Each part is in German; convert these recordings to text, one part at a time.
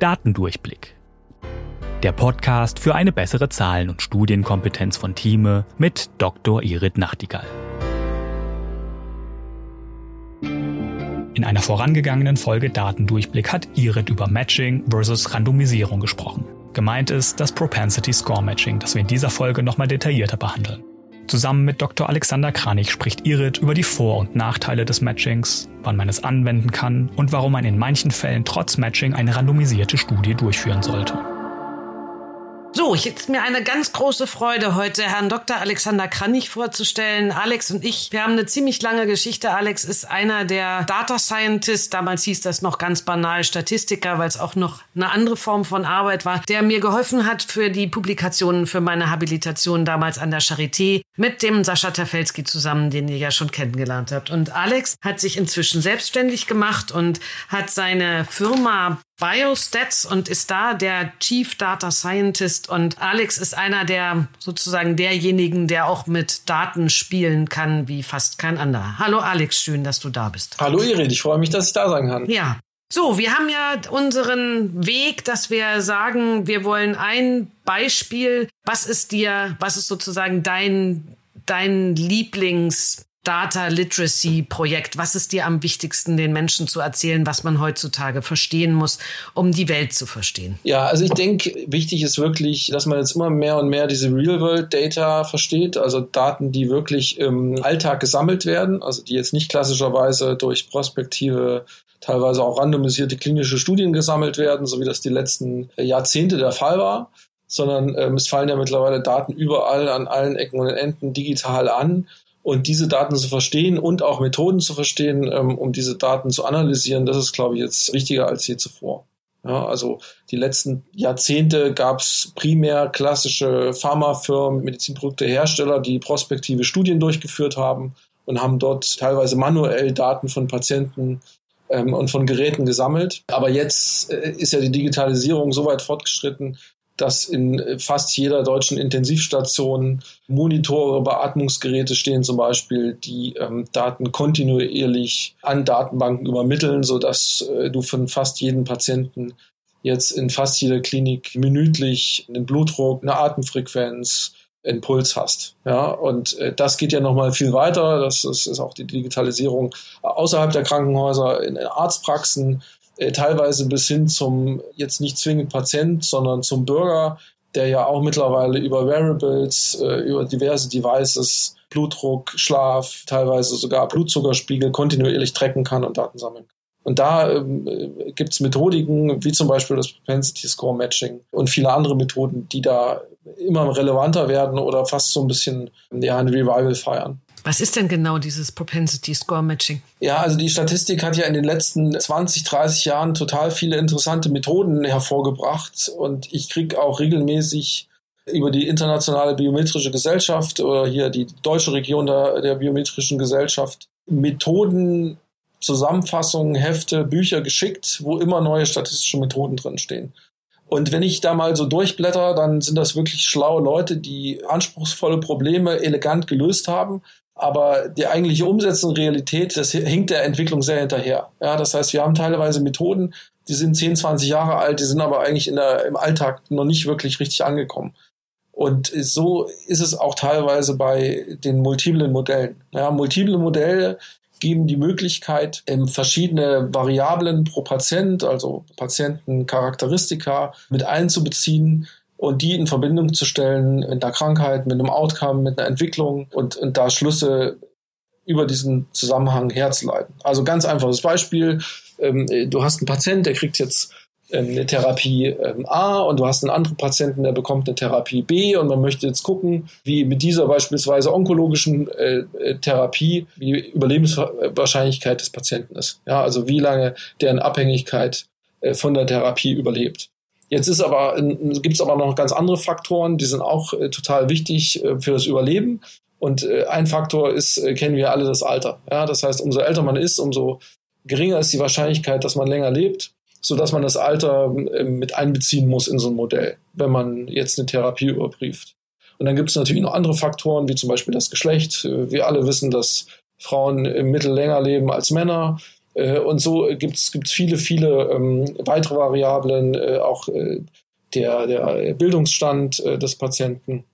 Datendurchblick. Der Podcast für eine bessere Zahlen- und Studienkompetenz von Thieme mit Dr. Irit Nachtigall. In einer vorangegangenen Folge Datendurchblick hat Irit über Matching versus Randomisierung gesprochen. Gemeint ist das Propensity Score Matching, das wir in dieser Folge nochmal detaillierter behandeln. Zusammen mit Dr. Alexander Kranich spricht Irit über die Vor- und Nachteile des Matchings, wann man es anwenden kann und warum man in manchen Fällen trotz Matching eine randomisierte Studie durchführen sollte. So, jetzt mir eine ganz große Freude, heute Herrn Dr. Alexander Kranich vorzustellen. Alex und ich, wir haben eine ziemlich lange Geschichte. Alex ist einer der Data Scientists, damals hieß das noch ganz banal Statistiker, weil es auch noch eine andere Form von Arbeit war, der mir geholfen hat für die Publikationen für meine Habilitation damals an der Charité mit dem Sascha Tafelski zusammen, den ihr ja schon kennengelernt habt. Und Alex hat sich inzwischen selbstständig gemacht und hat seine Firma Biostats und ist da der Chief Data Scientist und Alex ist einer der sozusagen derjenigen, der auch mit Daten spielen kann wie fast kein anderer. Hallo Alex, schön, dass du da bist. Hallo Irid, ich freue mich, dass ich da sein kann. Ja. So, wir haben ja unseren Weg, dass wir sagen, wir wollen ein Beispiel. Was ist dir, was ist sozusagen dein, dein Lieblings Data Literacy Projekt? Was ist dir am wichtigsten, den Menschen zu erzählen, was man heutzutage verstehen muss, um die Welt zu verstehen? Ja, also ich denke, wichtig ist wirklich, dass man jetzt immer mehr und mehr diese Real-World-Data versteht, also Daten, die wirklich im Alltag gesammelt werden, also die jetzt nicht klassischerweise durch prospektive teilweise auch randomisierte klinische Studien gesammelt werden, so wie das die letzten Jahrzehnte der Fall war, sondern ähm, es fallen ja mittlerweile Daten überall an allen Ecken und Enden digital an und diese Daten zu verstehen und auch Methoden zu verstehen, ähm, um diese Daten zu analysieren, das ist, glaube ich, jetzt wichtiger als je zuvor. Ja, also die letzten Jahrzehnte gab es primär klassische Pharmafirmen, Medizinproduktehersteller, die prospektive Studien durchgeführt haben und haben dort teilweise manuell Daten von Patienten ähm, und von Geräten gesammelt. Aber jetzt äh, ist ja die Digitalisierung so weit fortgeschritten, dass in fast jeder deutschen Intensivstation Monitore, Beatmungsgeräte stehen zum Beispiel, die ähm, Daten kontinuierlich an Datenbanken übermitteln, sodass äh, du von fast jedem Patienten jetzt in fast jeder Klinik minütlich einen Blutdruck, eine Atemfrequenz, einen Puls hast. Ja, und äh, das geht ja nochmal viel weiter. Das ist, ist auch die Digitalisierung außerhalb der Krankenhäuser, in Arztpraxen, äh, teilweise bis hin zum jetzt nicht zwingend Patient, sondern zum Bürger, der ja auch mittlerweile über Wearables, äh, über diverse Devices Blutdruck, Schlaf, teilweise sogar Blutzuckerspiegel kontinuierlich tracken kann und Daten sammeln kann. Und da ähm, äh, gibt es Methodiken, wie zum Beispiel das Propensity Score Matching und viele andere Methoden, die da immer relevanter werden oder fast so ein bisschen ja, ein Revival feiern. Was ist denn genau dieses Propensity Score Matching? Ja, also die Statistik hat ja in den letzten 20, 30 Jahren total viele interessante Methoden hervorgebracht und ich kriege auch regelmäßig über die internationale biometrische Gesellschaft oder hier die deutsche Region der, der biometrischen Gesellschaft Methoden, Zusammenfassungen, Hefte, Bücher geschickt, wo immer neue statistische Methoden drinstehen. Und wenn ich da mal so durchblätter, dann sind das wirklich schlaue Leute, die anspruchsvolle Probleme elegant gelöst haben aber die eigentliche Umsetzung Realität, das hinkt der Entwicklung sehr hinterher. Ja, das heißt, wir haben teilweise Methoden, die sind 10, 20 Jahre alt, die sind aber eigentlich in der, im Alltag noch nicht wirklich richtig angekommen. Und so ist es auch teilweise bei den multiplen Modellen. Ja, multiple Modelle geben die Möglichkeit, verschiedene Variablen pro Patient, also Patientencharakteristika, mit einzubeziehen und die in Verbindung zu stellen mit einer Krankheit, mit einem Outcome, mit einer Entwicklung und, und da Schlüsse über diesen Zusammenhang herzuleiten. Also ganz einfaches Beispiel. Ähm, du hast einen Patient, der kriegt jetzt ähm, eine Therapie ähm, A und du hast einen anderen Patienten, der bekommt eine Therapie B und man möchte jetzt gucken, wie mit dieser beispielsweise onkologischen äh, äh Therapie die Überlebenswahrscheinlichkeit des Patienten ist. Ja, also wie lange deren Abhängigkeit äh, von der Therapie überlebt. Jetzt ist aber, gibt es aber noch ganz andere Faktoren, die sind auch total wichtig für das Überleben. Und ein Faktor ist, kennen wir alle, das Alter. Ja, das heißt, umso älter man ist, umso geringer ist die Wahrscheinlichkeit, dass man länger lebt, so dass man das Alter äh, mit einbeziehen muss in so ein Modell, wenn man jetzt eine Therapie überprüft. Und dann gibt es natürlich noch andere Faktoren, wie zum Beispiel das Geschlecht. Äh, wir alle wissen, dass Frauen im Mittel länger leben als Männer. Äh, und so gibt es viele, viele ähm, weitere Variablen, auch der, der Bildungsstand des Patienten,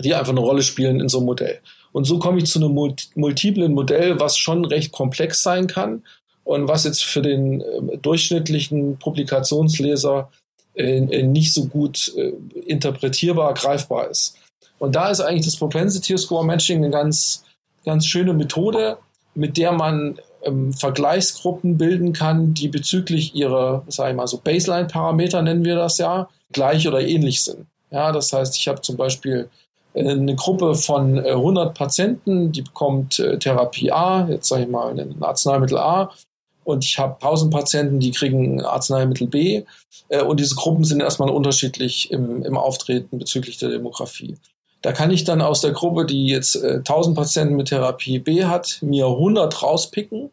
die einfach eine Rolle spielen in so einem Modell. Und so komme ich zu einem multiplen Modell, was schon recht komplex sein kann und was jetzt für den äh, durchschnittlichen Publikationsleser äh, äh, nicht so gut äh, interpretierbar, greifbar ist. Und da ist eigentlich das Propensity Score Matching eine ganz, ganz schöne Methode, mit der man ähm, Vergleichsgruppen bilden kann, die bezüglich ihrer, sage ich mal, so Baseline-Parameter nennen wir das ja, gleich oder ähnlich sind. Ja, das heißt, ich habe zum Beispiel äh, eine Gruppe von 100 äh, Patienten, die bekommt Therapie A, jetzt sage ich mal ein Arzneimittel A, und ich habe 1000 Patienten, die kriegen Arzneimittel B. Und diese Gruppen sind erstmal unterschiedlich im, im Auftreten bezüglich der Demografie. Da kann ich dann aus der Gruppe, die jetzt äh, 1000 Patienten mit Therapie B hat, mir 100 rauspicken,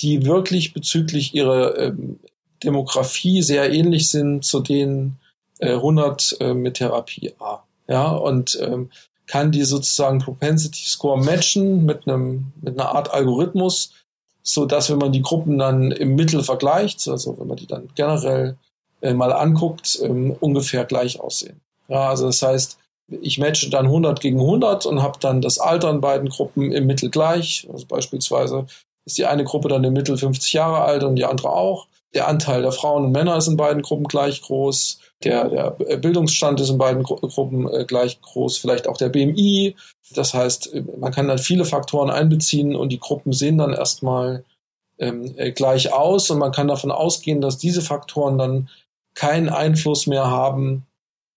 die wirklich bezüglich ihrer ähm, Demografie sehr ähnlich sind zu den äh, 100 äh, mit Therapie A. Ja, und ähm, kann die sozusagen Propensity Score matchen mit einem mit einer Art Algorithmus, so dass wenn man die Gruppen dann im Mittel vergleicht, also wenn man die dann generell äh, mal anguckt, ähm, ungefähr gleich aussehen. Ja, also das heißt, ich matche dann 100 gegen 100 und habe dann das Alter in beiden Gruppen im Mittel gleich. Also beispielsweise ist die eine Gruppe dann im Mittel 50 Jahre alt und die andere auch. Der Anteil der Frauen und Männer ist in beiden Gruppen gleich groß. Der, der Bildungsstand ist in beiden Gru Gruppen äh, gleich groß. Vielleicht auch der BMI. Das heißt, man kann dann viele Faktoren einbeziehen und die Gruppen sehen dann erstmal ähm, äh, gleich aus und man kann davon ausgehen, dass diese Faktoren dann keinen Einfluss mehr haben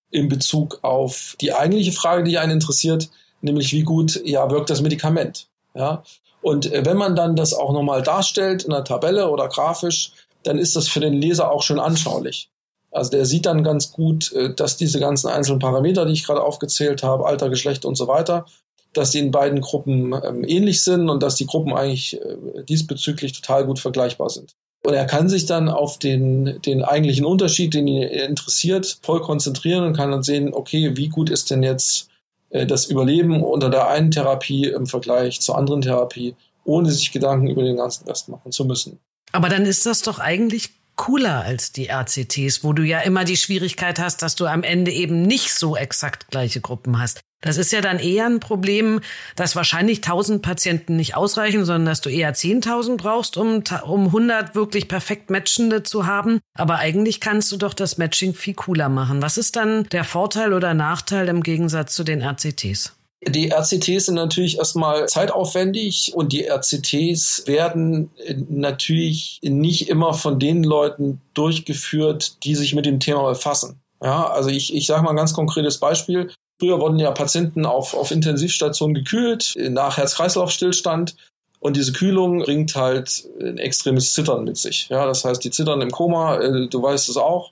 in Bezug auf die eigentliche Frage, die einen interessiert, nämlich wie gut ja wirkt das Medikament. Ja? Und äh, wenn man dann das auch nochmal darstellt in einer Tabelle oder grafisch, dann ist das für den Leser auch schön anschaulich. Also der sieht dann ganz gut, äh, dass diese ganzen einzelnen Parameter, die ich gerade aufgezählt habe, Alter, Geschlecht und so weiter, dass die in beiden Gruppen ähm, ähnlich sind und dass die Gruppen eigentlich äh, diesbezüglich total gut vergleichbar sind. Und er kann sich dann auf den, den eigentlichen Unterschied, den ihn interessiert, voll konzentrieren und kann dann sehen, okay, wie gut ist denn jetzt äh, das Überleben unter der einen Therapie im Vergleich zur anderen Therapie, ohne sich Gedanken über den ganzen Rest machen zu müssen. Aber dann ist das doch eigentlich cooler als die RCTs, wo du ja immer die Schwierigkeit hast, dass du am Ende eben nicht so exakt gleiche Gruppen hast. Das ist ja dann eher ein Problem, dass wahrscheinlich 1000 Patienten nicht ausreichen, sondern dass du eher 10.000 brauchst, um, um 100 wirklich perfekt Matchende zu haben. Aber eigentlich kannst du doch das Matching viel cooler machen. Was ist dann der Vorteil oder Nachteil im Gegensatz zu den RCTs? Die RCTs sind natürlich erstmal zeitaufwendig und die RCTs werden natürlich nicht immer von den Leuten durchgeführt, die sich mit dem Thema befassen. Ja, also ich, ich sage mal ein ganz konkretes Beispiel. Früher wurden ja Patienten auf, auf Intensivstationen gekühlt nach Herz-Kreislauf-Stillstand. Und diese Kühlung bringt halt ein extremes Zittern mit sich. Ja, das heißt, die zittern im Koma, äh, du weißt es auch.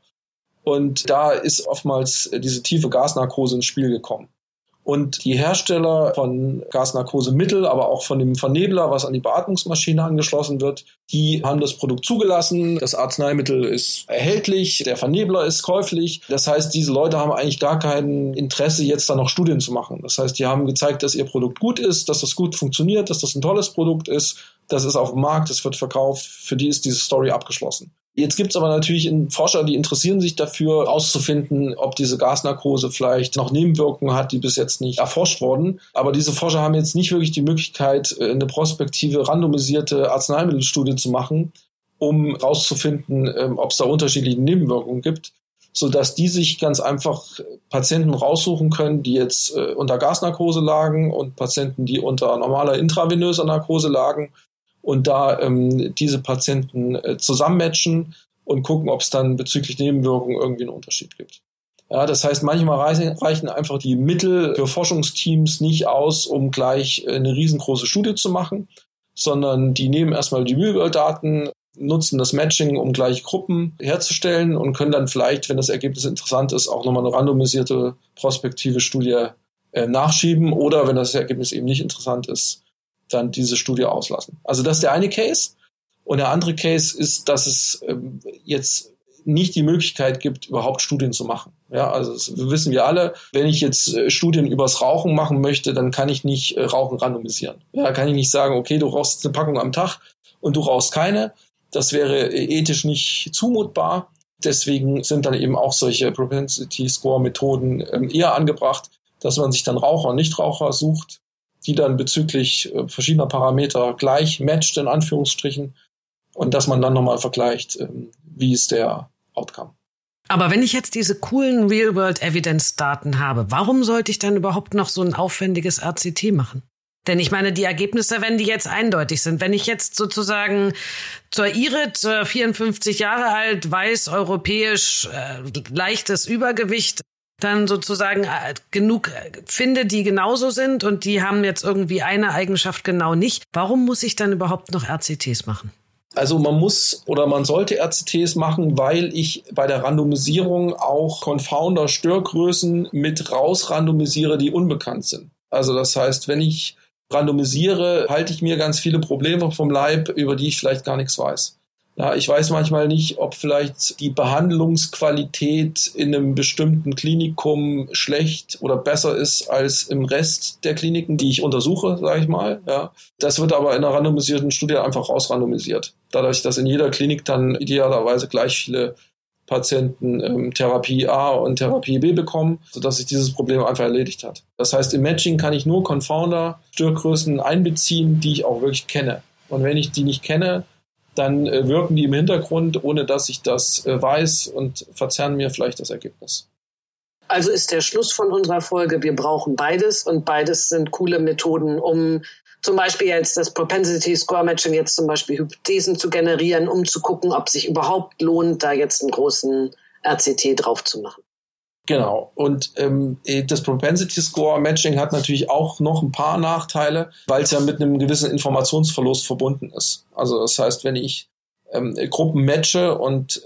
Und da ist oftmals diese tiefe Gasnarkose ins Spiel gekommen. Und die Hersteller von Gasnarkosemittel, aber auch von dem Vernebler, was an die Beatmungsmaschine angeschlossen wird, die haben das Produkt zugelassen. Das Arzneimittel ist erhältlich, der Vernebler ist käuflich. Das heißt, diese Leute haben eigentlich gar kein Interesse, jetzt da noch Studien zu machen. Das heißt, die haben gezeigt, dass ihr Produkt gut ist, dass das gut funktioniert, dass das ein tolles Produkt ist, das ist auf dem Markt, das wird verkauft. Für die ist diese Story abgeschlossen. Jetzt gibt es aber natürlich Forscher, die interessieren sich dafür, herauszufinden, ob diese Gasnarkose vielleicht noch Nebenwirkungen hat, die bis jetzt nicht erforscht wurden. Aber diese Forscher haben jetzt nicht wirklich die Möglichkeit, äh, eine prospektive, randomisierte Arzneimittelstudie zu machen, um herauszufinden, ähm, ob es da unterschiedliche Nebenwirkungen gibt, sodass die sich ganz einfach Patienten raussuchen können, die jetzt äh, unter Gasnarkose lagen und Patienten, die unter normaler intravenöser Narkose lagen und da ähm, diese Patienten äh, zusammenmatchen und gucken, ob es dann bezüglich Nebenwirkungen irgendwie einen Unterschied gibt. Ja, das heißt, manchmal reichen, einfach die Mittel für Forschungsteams nicht aus, um gleich äh, eine riesengroße Studie zu machen, sondern die nehmen erstmal die Real-World-Daten, nutzen das Matching, um gleiche Gruppen herzustellen und können dann vielleicht, wenn das Ergebnis interessant ist, auch nochmal eine randomisierte prospektive Studie äh, nachschieben oder wenn das Ergebnis eben nicht interessant ist, dann diese Studie auslassen. Also das ist der eine Case. Und der andere Case ist, dass es ähm, jetzt nicht die Möglichkeit gibt, überhaupt Studien zu machen. Ja, also das wissen wir alle. Wenn ich jetzt äh, Studien übers Rauchen machen möchte, dann kann ich nicht äh, Rauchen randomisieren. Ja, kann ich nicht sagen, okay, du rauchst eine Packung am Tag und du rauchst keine. Das wäre ethisch nicht zumutbar. Deswegen sind dann eben auch solche Propensity Score Methoden ähm, eher angebracht, dass man sich dann Raucher und Nichtraucher sucht, die dann bezüglich äh, verschiedener Parameter gleich matcht, in Anführungsstrichen, und dass man dann nochmal vergleicht, ähm, wie ist der Outcome. Aber wenn ich jetzt diese coolen Real-World-Evidence-Daten habe, warum sollte ich dann überhaupt noch so ein aufwendiges RCT machen? Denn ich meine, die Ergebnisse, wenn die jetzt eindeutig sind, wenn ich jetzt sozusagen zur Irit, 54 Jahre alt, weiß, europäisch, äh, leichtes Übergewicht, dann sozusagen äh, genug äh, finde, die genauso sind und die haben jetzt irgendwie eine Eigenschaft genau nicht. Warum muss ich dann überhaupt noch RCTs machen? Also man muss oder man sollte RCTs machen, weil ich bei der Randomisierung auch Confounder-Störgrößen mit rausrandomisiere, die unbekannt sind. Also das heißt, wenn ich randomisiere, halte ich mir ganz viele Probleme vom Leib, über die ich vielleicht gar nichts weiß. Ja, ich weiß manchmal nicht, ob vielleicht die Behandlungsqualität in einem bestimmten Klinikum schlecht oder besser ist als im Rest der Kliniken, die ich untersuche, sage ich mal. Ja, das wird aber in einer randomisierten Studie einfach rausrandomisiert. Dadurch, dass in jeder Klinik dann idealerweise gleich viele Patienten ähm, Therapie A und Therapie B bekommen, sodass sich dieses Problem einfach erledigt hat. Das heißt, im Matching kann ich nur Confounder, Störgrößen einbeziehen, die ich auch wirklich kenne. Und wenn ich die nicht kenne, dann äh, wirken die im Hintergrund, ohne dass ich das äh, weiß und verzerren mir vielleicht das Ergebnis. Also ist der Schluss von unserer Folge, wir brauchen beides und beides sind coole Methoden, um zum Beispiel jetzt das Propensity Score Matching jetzt zum Beispiel Hypothesen zu generieren, um zu gucken, ob sich überhaupt lohnt, da jetzt einen großen RCT drauf zu machen. Genau. Und ähm, äh, das Propensity Score Matching hat natürlich auch noch ein paar Nachteile, weil es ja mit einem gewissen Informationsverlust verbunden ist. Also das heißt, wenn ich ähm, Gruppen matche und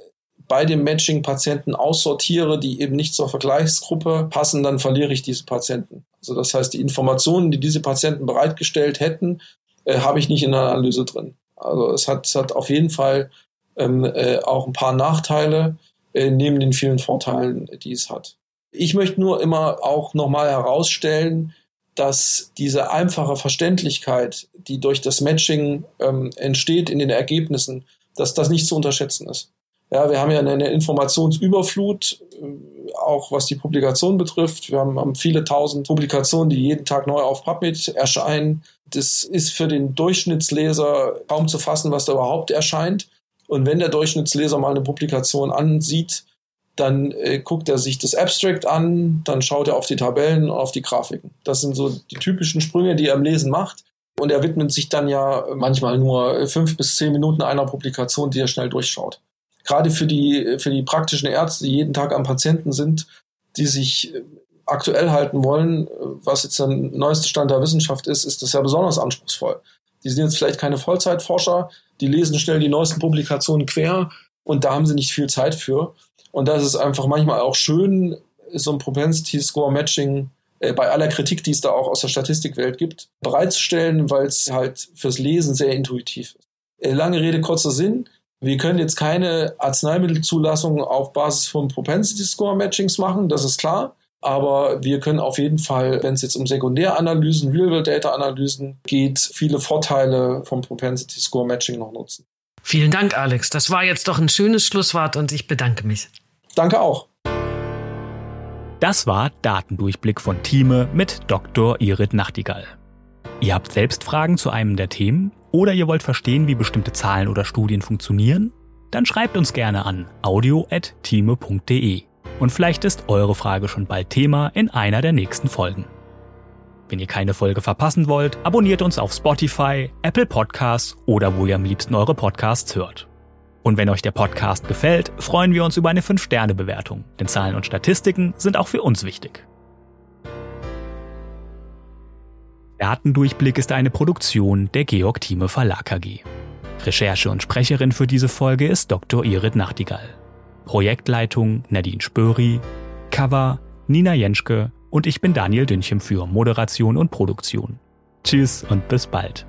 bei dem Matching Patienten aussortiere, die eben nicht zur Vergleichsgruppe passen, dann verliere ich diese Patienten. Also das heißt, die Informationen, die diese Patienten bereitgestellt hätten, äh, habe ich nicht in der Analyse drin. Also es hat, es hat auf jeden Fall ähm, äh, auch ein paar Nachteile äh, neben den vielen Vorteilen, die es hat. Ich möchte nur immer auch nochmal herausstellen, dass diese einfache Verständlichkeit, die durch das Matching ähm, entsteht in den Ergebnissen, dass das nicht zu unterschätzen ist. Ja, wir haben ja eine Informationsüberflut, äh, auch was die Publikation betrifft. Wir haben, haben viele tausend Publikationen, die jeden Tag neu auf PubMed erscheinen. Das ist für den Durchschnittsleser kaum zu fassen, was da überhaupt erscheint. Und wenn der Durchschnittsleser mal eine Publikation ansieht, dann äh, guckt er sich das Abstract an, dann schaut er auf die Tabellen und auf die Grafiken. Das sind so die typischen Sprünge, die er im Lesen macht. Und er widmet sich dann ja manchmal nur fünf bis zehn Minuten einer Publikation, die er schnell durchschaut. Gerade für die, für die praktischen Ärzte, die jeden Tag am Patienten sind, die sich äh, aktuell halten wollen, was jetzt der neueste Stand der Wissenschaft ist, ist das ja besonders anspruchsvoll. Die sind jetzt vielleicht keine Vollzeitforscher, die lesen schnell die neuesten Publikationen quer und da haben sie nicht viel Zeit für. Und das ist einfach manchmal auch schön, so ein Propensity Score Matching äh, bei aller Kritik, die es da auch aus der Statistikwelt gibt, bereitzustellen, weil es halt fürs Lesen sehr intuitiv ist. Äh, lange Rede, kurzer Sinn. Wir können jetzt keine Arzneimittelzulassung auf Basis von Propensity Score Matchings machen, das ist klar. Aber wir können auf jeden Fall, wenn es jetzt um Sekundäranalysen, Real-World-Data-Analysen geht, viele Vorteile vom Propensity Score Matching noch nutzen. Vielen Dank, Alex. Das war jetzt doch ein schönes Schlusswort und ich bedanke mich. Danke auch. Das war Datendurchblick von Thieme mit Dr. Irit Nachtigall. Ihr habt selbst Fragen zu einem der Themen oder ihr wollt verstehen, wie bestimmte Zahlen oder Studien funktionieren? Dann schreibt uns gerne an audio.thieme.de und vielleicht ist eure Frage schon bald Thema in einer der nächsten Folgen. Wenn ihr keine Folge verpassen wollt, abonniert uns auf Spotify, Apple Podcasts oder wo ihr am liebsten eure Podcasts hört. Und wenn euch der Podcast gefällt, freuen wir uns über eine 5-Sterne-Bewertung, denn Zahlen und Statistiken sind auch für uns wichtig. Datendurchblick ist eine Produktion der Georg Thieme Verlag AG. Recherche und Sprecherin für diese Folge ist Dr. Irit Nachtigall. Projektleitung Nadine Spöri, Cover Nina Jenschke und ich bin Daniel Dünchem für Moderation und Produktion. Tschüss und bis bald.